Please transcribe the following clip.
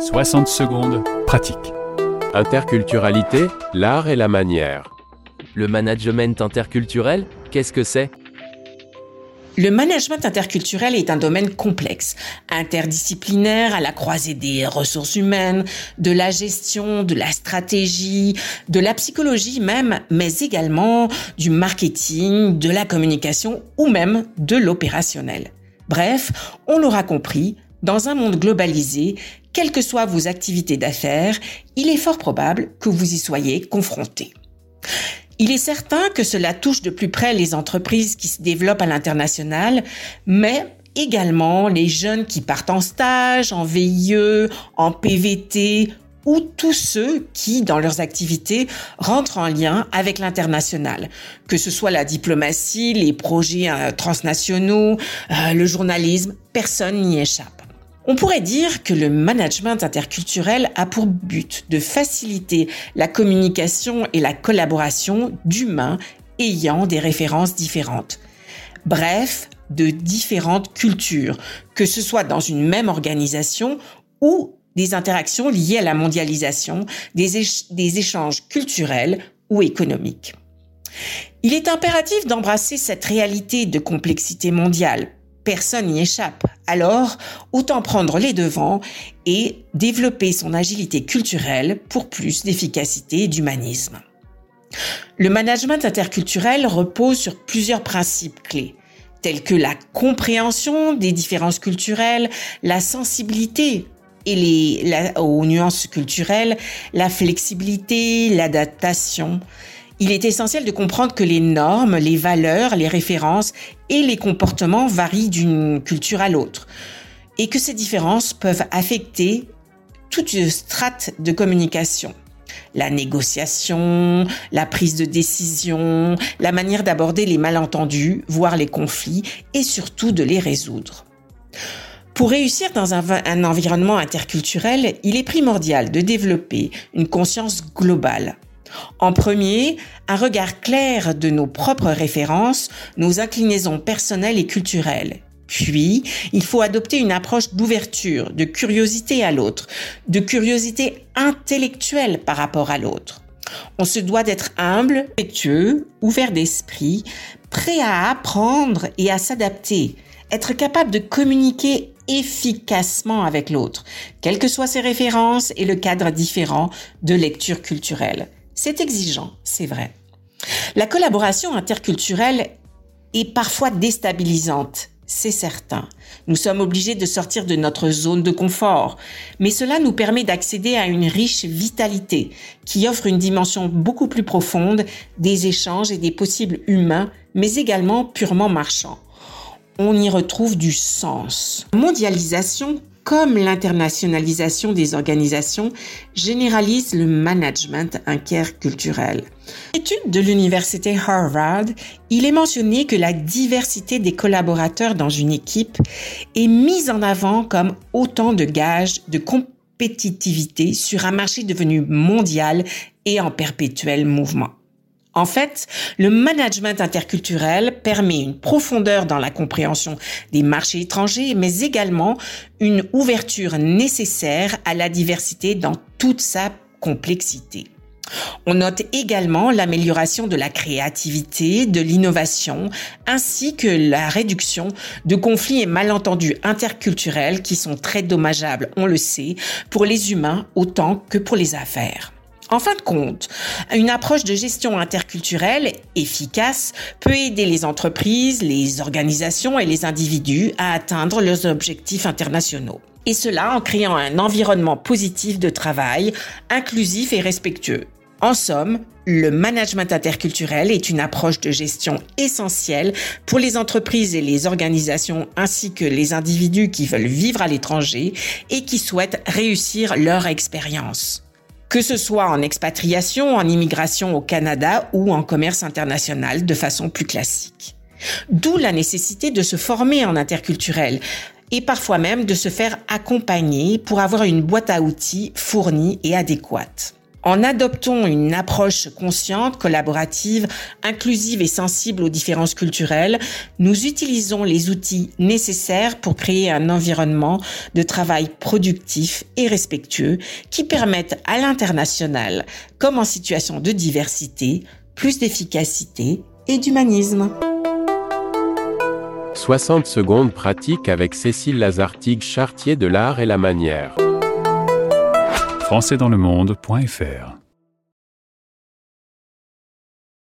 60 secondes, pratique. Interculturalité, l'art et la manière. Le management interculturel, qu'est-ce que c'est? Le management interculturel est un domaine complexe, interdisciplinaire à la croisée des ressources humaines, de la gestion, de la stratégie, de la psychologie même, mais également du marketing, de la communication ou même de l'opérationnel. Bref, on l'aura compris, dans un monde globalisé, quelles que soient vos activités d'affaires, il est fort probable que vous y soyez confrontés. Il est certain que cela touche de plus près les entreprises qui se développent à l'international, mais également les jeunes qui partent en stage, en VIE, en PVT ou tous ceux qui, dans leurs activités, rentrent en lien avec l'international, que ce soit la diplomatie, les projets euh, transnationaux, euh, le journalisme, personne n'y échappe. On pourrait dire que le management interculturel a pour but de faciliter la communication et la collaboration d'humains ayant des références différentes. Bref, de différentes cultures, que ce soit dans une même organisation ou des interactions liées à la mondialisation, des, échanges culturels ou économiques. Il est impératif d'embrasser cette réalité de complexité mondiale personne n'y échappe. Alors, autant prendre les devants et développer son agilité culturelle pour plus d'efficacité et d'humanisme. Le management interculturel repose sur plusieurs principes clés, tels que la compréhension des différences culturelles, la sensibilité et les, aux nuances culturelles, la flexibilité, l'adaptation, il est essentiel de comprendre que les normes, les valeurs, les références et les comportements varient d'une culture à l'autre et que ces différences peuvent affecter toute strate de communication. La négociation, la prise de décision, la manière d'aborder les malentendus, voire les conflits, et surtout de les résoudre. Pour réussir dans un, un, environnement interculturel, il est primordial de développer une conscience globale, en premier, un regard clair de nos propres références, nos inclinaisons personnelles et culturelles. Puis, il faut adopter une approche d'ouverture, de curiosité à l'autre, de curiosité intellectuelle par rapport à l'autre. On se doit d'être humble, respectueux, ouvert d'esprit, prêt à apprendre et à s'adapter, être capable de communiquer efficacement avec l'autre, quelles que soient ses références et le cadre différent de lecture culturelle. C'est exigeant, c'est vrai. La collaboration interculturelle est parfois déstabilisante, c'est certain. Nous sommes obligés de sortir de notre zone de confort, mais cela nous permet d'accéder à une riche vitalité qui offre une dimension beaucoup plus profonde des échanges et des possibles humains, mais également purement marchands. On y retrouve du sens. Mondialisation comme l'internationalisation des organisations généralise le management interculturel. Étude de l'université Harvard, il est mentionné que la diversité des collaborateurs dans une équipe est mise en avant comme autant de gages de compétitivité sur un marché devenu mondial et en perpétuel mouvement. En fait, le management interculturel permet une profondeur dans la compréhension des marchés étrangers, mais également une ouverture nécessaire à la diversité dans toute sa complexité. On note également l'amélioration de la créativité, de l'innovation, ainsi que la réduction de conflits et malentendus interculturels qui sont très dommageables, on le sait, pour les humains autant que pour les affaires. En fin de compte, une approche de gestion interculturelle efficace peut aider les entreprises, les organisations et les individus à atteindre leurs objectifs internationaux. Et cela en créant un environnement positif de travail, inclusif et respectueux. En somme, le management interculturel est une approche de gestion essentielle pour les entreprises et les organisations ainsi que les individus qui veulent vivre à l'étranger et qui souhaitent réussir leur expérience que ce soit en expatriation, en immigration au Canada ou en commerce international de façon plus classique. D'où la nécessité de se former en interculturel et parfois même de se faire accompagner pour avoir une boîte à outils fournie et adéquate. En adoptant une approche consciente, collaborative, inclusive et sensible aux différences culturelles, nous utilisons les outils nécessaires pour créer un environnement de travail productif et respectueux qui permettent à l'international, comme en situation de diversité, plus d'efficacité et d'humanisme. 60 secondes pratiques avec Cécile Lazartigue Chartier de l'art et la manière. françaisdanslemonde.fr